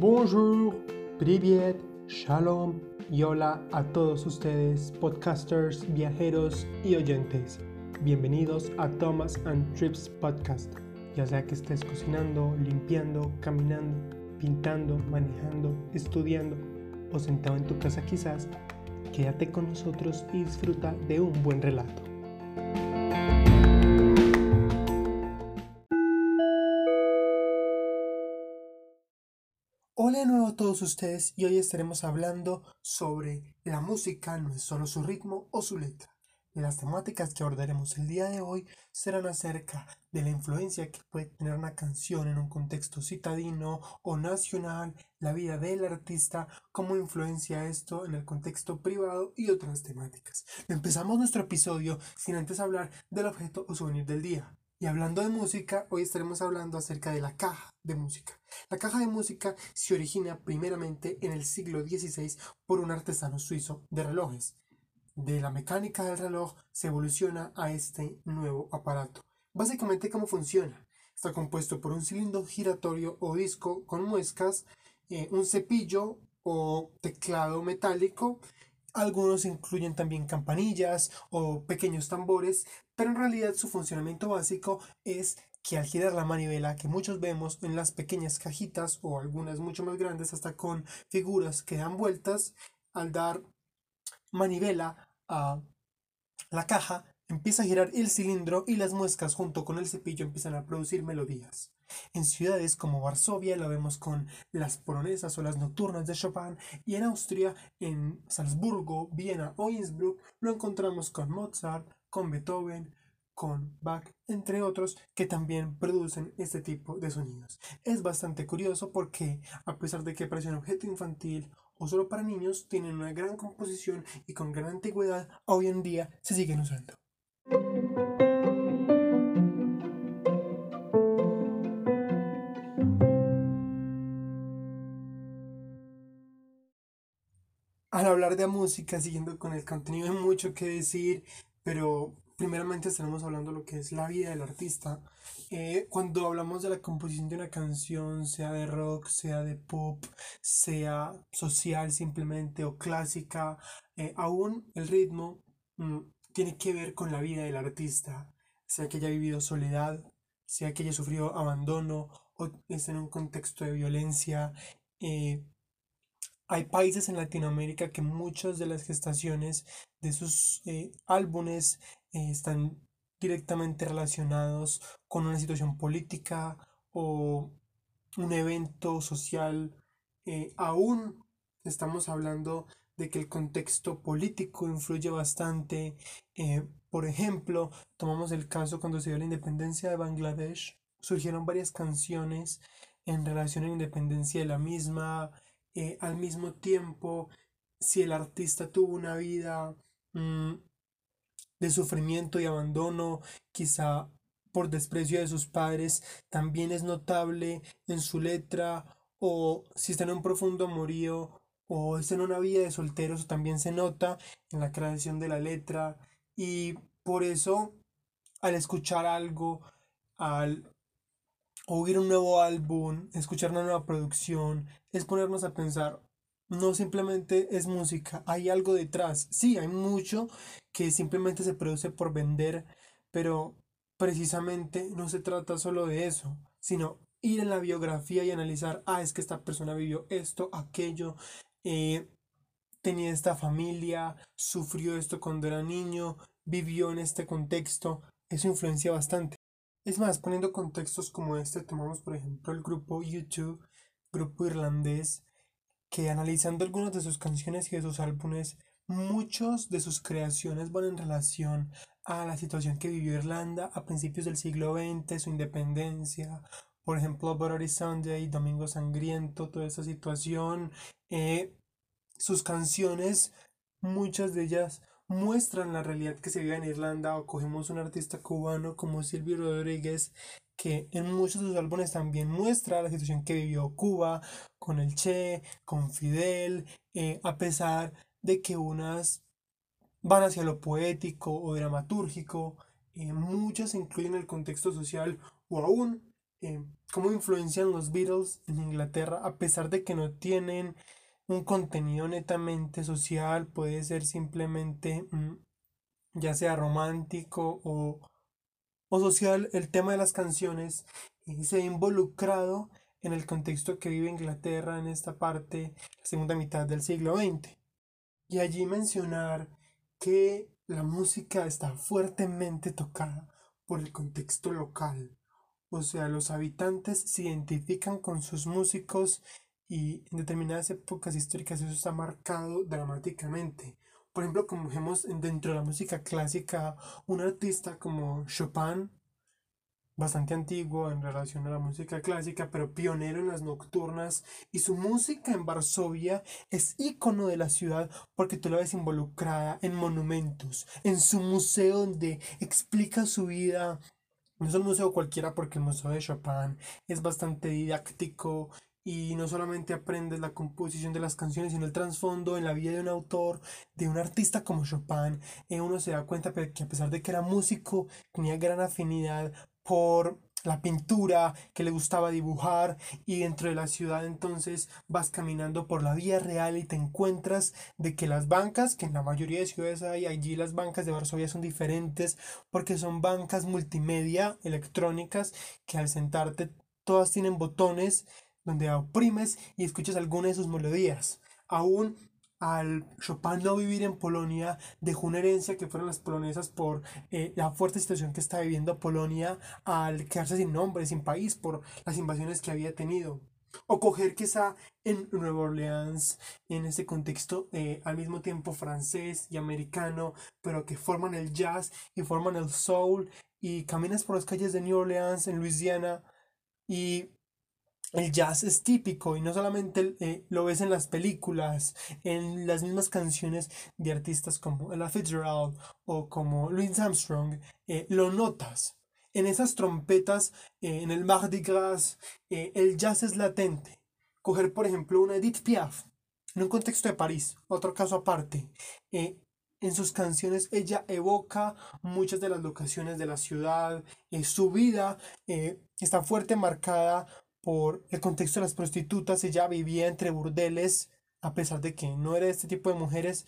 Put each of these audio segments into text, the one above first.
Bonjour, privet, shalom y hola a todos ustedes, podcasters, viajeros y oyentes. Bienvenidos a Thomas and Trips Podcast. Ya sea que estés cocinando, limpiando, caminando, pintando, manejando, estudiando o sentado en tu casa quizás, quédate con nosotros y disfruta de un buen relato. Hola de nuevo a todos ustedes y hoy estaremos hablando sobre la música no es solo su ritmo o su letra. Las temáticas que abordaremos el día de hoy serán acerca de la influencia que puede tener una canción en un contexto citadino o nacional, la vida del artista, cómo influencia esto en el contexto privado y otras temáticas. Empezamos nuestro episodio sin antes hablar del objeto o souvenir del día. Y hablando de música, hoy estaremos hablando acerca de la caja de música. La caja de música se origina primeramente en el siglo XVI por un artesano suizo de relojes. De la mecánica del reloj se evoluciona a este nuevo aparato. Básicamente, ¿cómo funciona? Está compuesto por un cilindro giratorio o disco con muescas, eh, un cepillo o teclado metálico algunos incluyen también campanillas o pequeños tambores, pero en realidad su funcionamiento básico es que al girar la manivela que muchos vemos en las pequeñas cajitas o algunas mucho más grandes hasta con figuras que dan vueltas, al dar manivela a la caja empieza a girar el cilindro y las muescas junto con el cepillo empiezan a producir melodías. En ciudades como Varsovia lo vemos con las polonesas o las nocturnas de Chopin y en Austria, en Salzburgo, Viena o Innsbruck lo encontramos con Mozart, con Beethoven, con Bach, entre otros, que también producen este tipo de sonidos. Es bastante curioso porque, a pesar de que parece un objeto infantil o solo para niños, tienen una gran composición y con gran antigüedad, hoy en día se siguen usando. Al hablar de música, siguiendo con el contenido, hay mucho que decir, pero primeramente estaremos hablando de lo que es la vida del artista. Eh, cuando hablamos de la composición de una canción, sea de rock, sea de pop, sea social simplemente o clásica, eh, aún el ritmo mm, tiene que ver con la vida del artista, sea que haya vivido soledad, sea que haya sufrido abandono o esté en un contexto de violencia. Eh, hay países en Latinoamérica que muchas de las gestaciones de sus eh, álbumes eh, están directamente relacionados con una situación política o un evento social. aún estamos hablando de que el contexto político influye bastante. Eh, por ejemplo, tomamos el caso cuando se dio la independencia de Bangladesh, surgieron varias canciones en relación a la independencia de la misma, eh, al mismo tiempo, si el artista tuvo una vida mm, de sufrimiento y abandono, quizá por desprecio de sus padres, también es notable en su letra, o si está en un profundo amorío, o es en una vida de solteros, también se nota en la creación de la letra. Y por eso al escuchar algo, al oír un nuevo álbum, escuchar una nueva producción, es ponernos a pensar, no simplemente es música, hay algo detrás. Sí, hay mucho que simplemente se produce por vender, pero precisamente no se trata solo de eso, sino ir en la biografía y analizar, ah, es que esta persona vivió esto, aquello, eh, tenía esta familia, sufrió esto cuando era niño, vivió en este contexto, eso influencia bastante. Es más, poniendo contextos como este, tomamos por ejemplo el grupo YouTube, grupo irlandés, que analizando algunas de sus canciones y de sus álbumes, muchos de sus creaciones van en relación a la situación que vivió Irlanda a principios del siglo XX, su independencia, por ejemplo, Bloody Sunday, Domingo Sangriento, toda esa situación, eh, sus canciones, muchas de ellas muestran la realidad que se vive en Irlanda o cogemos un artista cubano como Silvio Rodríguez que en muchos de sus álbumes también muestra la situación que vivió Cuba con el Che, con Fidel, eh, a pesar de que unas van hacia lo poético o dramatúrgico, eh, muchas incluyen el contexto social o aún eh, cómo influencian los Beatles en Inglaterra, a pesar de que no tienen un contenido netamente social, puede ser simplemente mm, ya sea romántico o, o, social, el tema de las canciones se ha involucrado en el contexto que vive Inglaterra en esta parte, la segunda mitad del siglo XX. Y allí mencionar que la música está fuertemente tocada por el contexto local. O sea, los habitantes se identifican con sus músicos y en determinadas épocas históricas eso está marcado dramáticamente. Por ejemplo, como vemos dentro de la música clásica, un artista como Chopin bastante antiguo en relación a la música clásica, pero pionero en las nocturnas, y su música en Varsovia es ícono de la ciudad porque tú la ves involucrada en monumentos, en su museo donde explica su vida. No es un museo cualquiera porque el museo de Chopin es bastante didáctico y no solamente aprendes la composición de las canciones, sino el trasfondo en la vida de un autor, de un artista como Chopin. Eh, uno se da cuenta que a pesar de que era músico, tenía gran afinidad por la pintura, que le gustaba dibujar y dentro de la ciudad entonces vas caminando por la vía real y te encuentras de que las bancas, que en la mayoría de ciudades hay, allí las bancas de Varsovia son diferentes porque son bancas multimedia electrónicas que al sentarte todas tienen botones donde oprimes y escuchas alguna de sus melodías. Aún al Chopin no vivir en Polonia, dejó una herencia que fueron las polonesas por eh, la fuerte situación que está viviendo Polonia al quedarse sin nombre, sin país, por las invasiones que había tenido. O coger está en Nueva Orleans, en ese contexto eh, al mismo tiempo francés y americano, pero que forman el jazz y forman el soul, y caminas por las calles de New Orleans, en Louisiana, y el jazz es típico y no solamente eh, lo ves en las películas, en las mismas canciones de artistas como Ella Fitzgerald o como Louis Armstrong, eh, lo notas. En esas trompetas, eh, en el Mardi Gras, el jazz es latente. Coger, por ejemplo, una Edith Piaf, en un contexto de París, otro caso aparte. en sus canciones ella evoca muchas de las locaciones de la ciudad, su vida está fuerte marcada por el contexto de las prostitutas, ella vivía entre burdeles, a pesar de que no era este tipo de mujeres,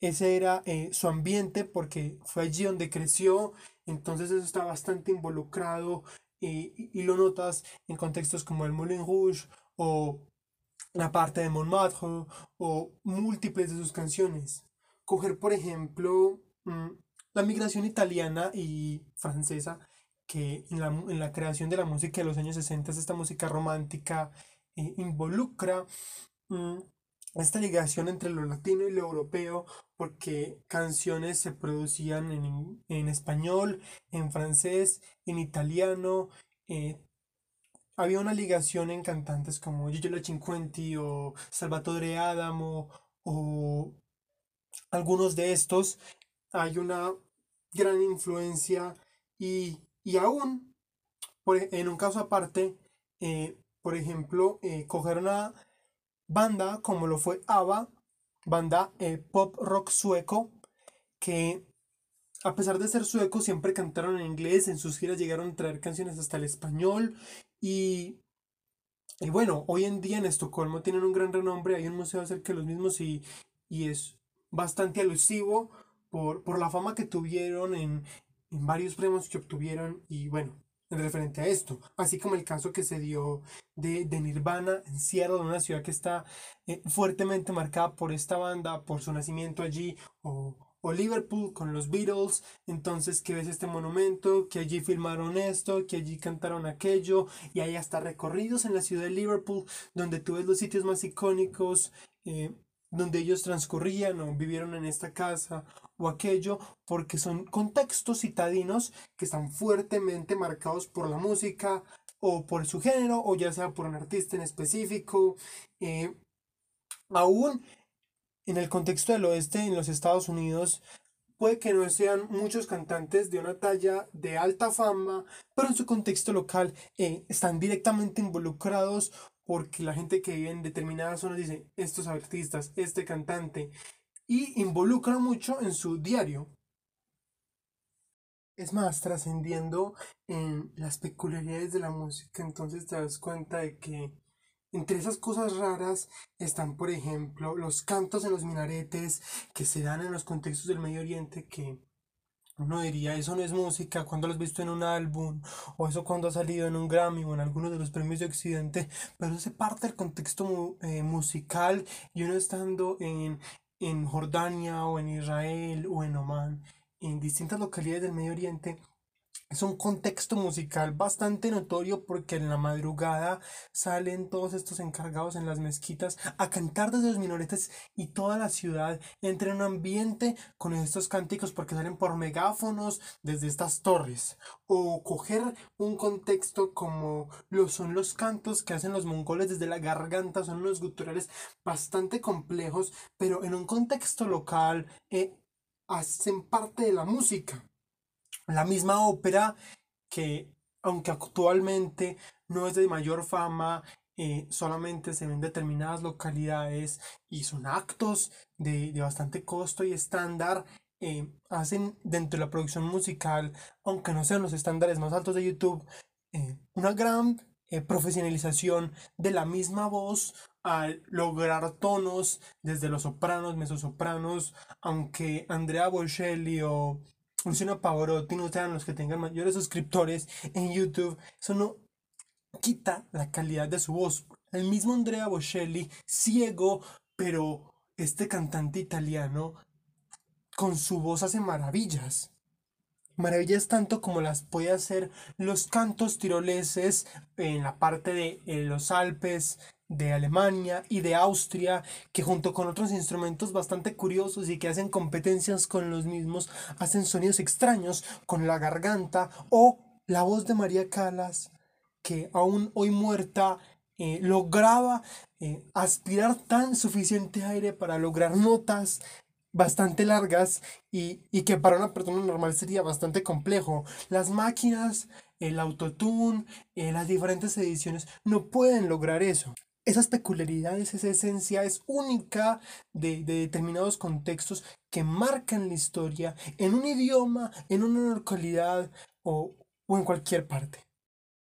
ese era eh, su ambiente porque fue allí donde creció, entonces eso está bastante involucrado y, y, lo notas en contextos como el Moulin Rouge o la parte de Montmartre o múltiples de sus canciones. Coger, por ejemplo, mm, la migración italiana y francesa que en la, en la, creación de la música de los años 60, esta música romántica, eh, involucra mm, esta ligación entre lo latino y lo europeo, porque canciones se producían en, en español, en francés, en italiano. Eh, había una ligación en cantantes como Gigi Cinquenti o Salvatore Adamo o algunos de estos. Hay una gran influencia y y aún, por, e, en un caso aparte, eh, por ejemplo, eh, coger una banda como lo fue ABBA, banda eh, pop rock sueco, que a pesar de ser sueco siempre cantaron en inglés, en sus giras llegaron a traer canciones hasta el español y, y bueno, hoy en día en Estocolmo tienen un gran renombre, hay un museo acerca de los mismos y, y es bastante alusivo por, por la fama que tuvieron en, en varios premios que obtuvieron y bueno, en referente a esto, así como el caso que se dio de, de Nirvana en Seattle, una ciudad que está eh, fuertemente marcada por esta banda, por su nacimiento allí, o, o Liverpool con los Beatles, entonces que ves este monumento, que allí filmaron esto, que allí cantaron aquello, y hay hasta recorridos en la ciudad de Liverpool, donde tú ves los sitios más icónicos, eh, donde ellos transcurrían o vivieron en esta casa o aquello, porque son contextos citadinos que están fuertemente marcados por la música o por su género o ya sea por un artista en específico. Eh, aún en el contexto del oeste, en los Estados Unidos, puede que no sean muchos cantantes de una talla de alta fama, pero en su contexto local eh, están directamente involucrados porque la gente que vive en determinadas zonas dice, estos artistas, este cantante, y involucra mucho en su diario. Es más, trascendiendo en las peculiaridades de la música, entonces te das cuenta de que entre esas cosas raras están, por ejemplo, los cantos en los minaretes que se dan en los contextos del Medio Oriente que uno diría, eso no es música, cuando lo has visto en un álbum, o eso cuando ha salido en un Grammy o en algunos de los premios de Occidente, pero se parte del contexto eh, musical y uno estando en, en Jordania o en Israel o en Oman, en distintas localidades del Medio Oriente, es un contexto musical bastante notorio porque en la madrugada salen todos estos encargados en las mezquitas a cantar desde los minoretes y toda la ciudad entra en un ambiente con estos cánticos porque salen por megáfonos desde estas torres. O coger un contexto como lo son los cantos que hacen los mongoles desde la garganta, son unos guturales bastante complejos, pero en un contexto local eh, hacen parte de la música. La misma ópera que, aunque actualmente no es de mayor fama, eh, solamente se ven en determinadas localidades y son actos de, bastante costo y estándar, eh, hacen dentro de la producción musical, aunque no sean los estándares más altos de YouTube, eh, una gran profesionalización de la misma voz al lograr tonos desde los sopranos, mezzosopranos, aunque Andrea Bocelli o Luciano Pavarotti no sean los que tengan mayores suscriptores en YouTube, eso no quita la calidad de su voz. El mismo Andrea Bocelli, ciego, pero este cantante italiano con su voz hace maravillas. Maravillas tanto como las puede hacer los cantos tiroleses en la parte de los Alpes, de Alemania y de Austria, que junto con otros instrumentos bastante curiosos y que hacen competencias con los mismos, hacen sonidos extraños con la garganta o la voz de María Calas, que aún hoy muerta eh, lograba eh, aspirar tan suficiente aire para lograr notas bastante largas y, y, que para una persona normal sería bastante complejo. Las máquinas, el autotune, eh, las diferentes ediciones no pueden lograr eso esas peculiaridades, esa esencia es única de, determinados contextos que marcan la historia en un idioma, en una localidad o, o en cualquier parte.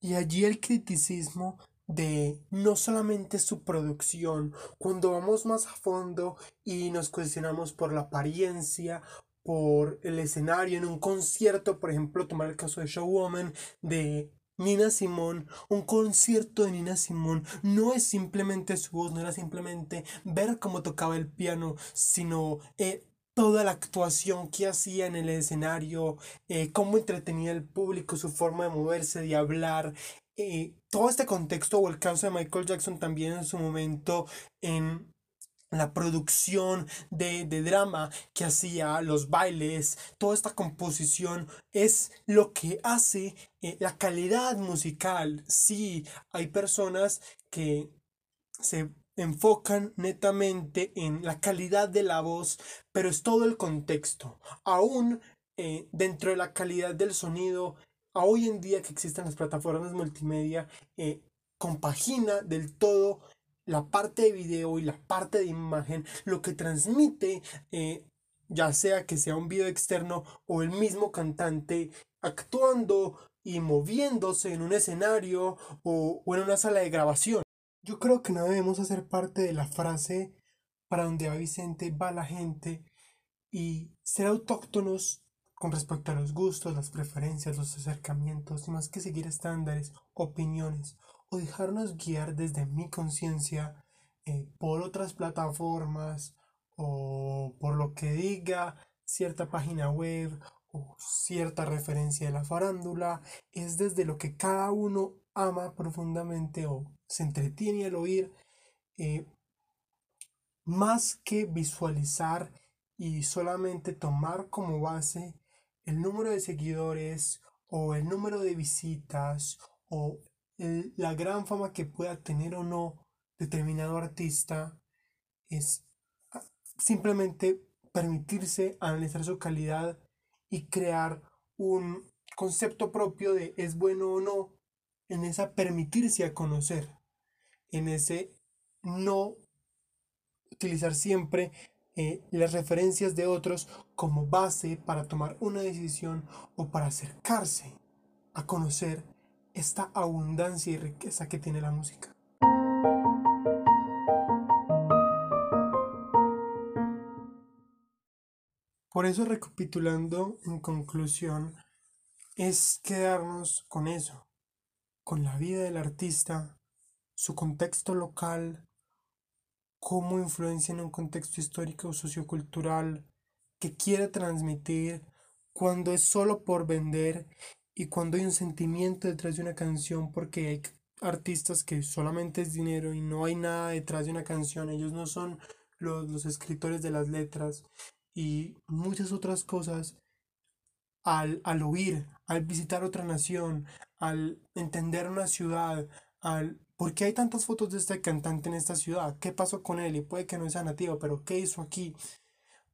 Y allí el criticismo de no solamente su producción, cuando vamos más a fondo y nos cuestionamos por la apariencia, por el escenario en un concierto, por ejemplo, tomar el caso de Showwoman de Nina Simón, un concierto de Nina Simón. No es simplemente su voz, no era simplemente ver cómo tocaba el piano, sino eh, toda la actuación que hacía en el escenario, eh, cómo entretenía al público, su forma de moverse, de hablar, eh, todo este contexto o el caso de Michael Jackson también en su momento en la producción de, drama que hacía, los bailes, toda esta composición es lo que hace eh, la calidad musical. Sí, hay personas que se enfocan netamente en la calidad de la voz, pero es todo el contexto. Aún eh, dentro de la calidad del sonido, a hoy en día que existen las plataformas multimedia, eh, compagina del todo la parte de video y la parte de imagen, lo que transmite, eh, ya sea que sea un video externo o el mismo cantante actuando y moviéndose en un escenario o, o en una sala de grabación. Yo creo que no debemos hacer parte de la frase para donde va Vicente va la gente y ser autóctonos con respecto a los gustos, las preferencias, los acercamientos y más que seguir estándares, opiniones o dejarnos guiar desde mi conciencia eh, por otras plataformas o por lo que diga cierta página web o cierta referencia de la farándula, es desde lo que cada uno ama profundamente o se entretiene al oír, eh, más que visualizar y solamente tomar como base el número de seguidores o el número de visitas o la gran fama que pueda tener o no determinado artista es ah, simplemente permitirse analizar su calidad y crear un concepto propio de es bueno o no en esa permitirse a conocer en ese no utilizar siempre eh, las referencias de otros como base para tomar una decisión o para acercarse a conocer esta abundancia y riqueza que tiene la música. Por eso, recapitulando en conclusión, es quedarnos con eso, con la vida del artista, su contexto local, cómo influencia en un contexto histórico o sociocultural que quiere transmitir, cuando es solo por vender y cuando hay un sentimiento detrás de una canción porque hay artistas que solamente es dinero y no hay nada detrás de una canción, ellos no son los, los escritores de las letras y muchas otras cosas al, al oír, al visitar otra nación, al entender una ciudad, al ¿por qué hay tantas fotos de este cantante en esta ciudad? ¿Qué pasó con él? Y puede que no sea nativo, pero ¿qué hizo aquí?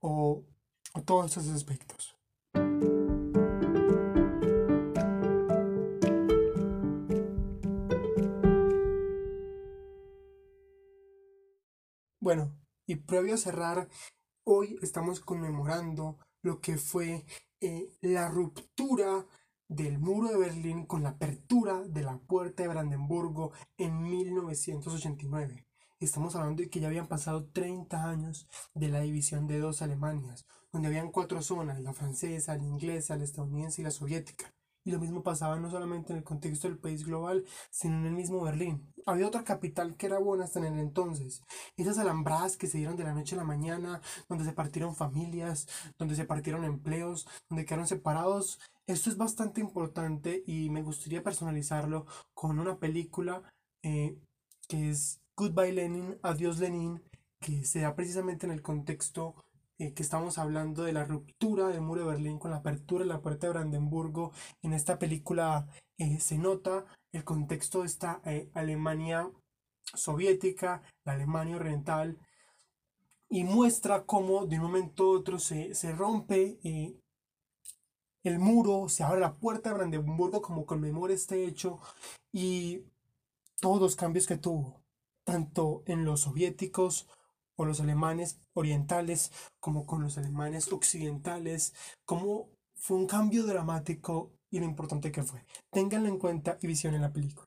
O, o todos esos aspectos. Bueno, y previo a cerrar, hoy estamos conmemorando lo que fue eh, la ruptura del muro de Berlín con la apertura de la puerta de Brandenburgo en 1989. Estamos hablando de que ya habían pasado 30 años de la división de dos Alemanias, donde habían cuatro zonas, la francesa, la inglesa, la estadounidense y la soviética. Y lo mismo pasaba no solamente en el contexto del país global, sino en el mismo Berlín. Había otra capital que era buena hasta en el entonces. Esas alambradas que se dieron de la noche a la mañana, donde se partieron familias, donde se partieron empleos, donde quedaron separados. Esto es bastante importante y me gustaría personalizarlo con una película eh, que es Goodbye Lenin, Adiós Lenin, que se da precisamente en el contexto eh, que estamos hablando de la ruptura del muro de Berlín con la apertura de la puerta de Brandenburgo. En esta película eh, se nota el contexto de esta eh, Alemania soviética, la Alemania oriental, y muestra cómo de un momento a otro se, se rompe el muro, se abre la puerta de Brandenburgo como conmemora este hecho y todos los cambios que tuvo, tanto en los soviéticos con los alemanes orientales como con los alemanes occidentales, como fue un cambio dramático y lo importante que fue. Ténganlo en cuenta y visionen la película.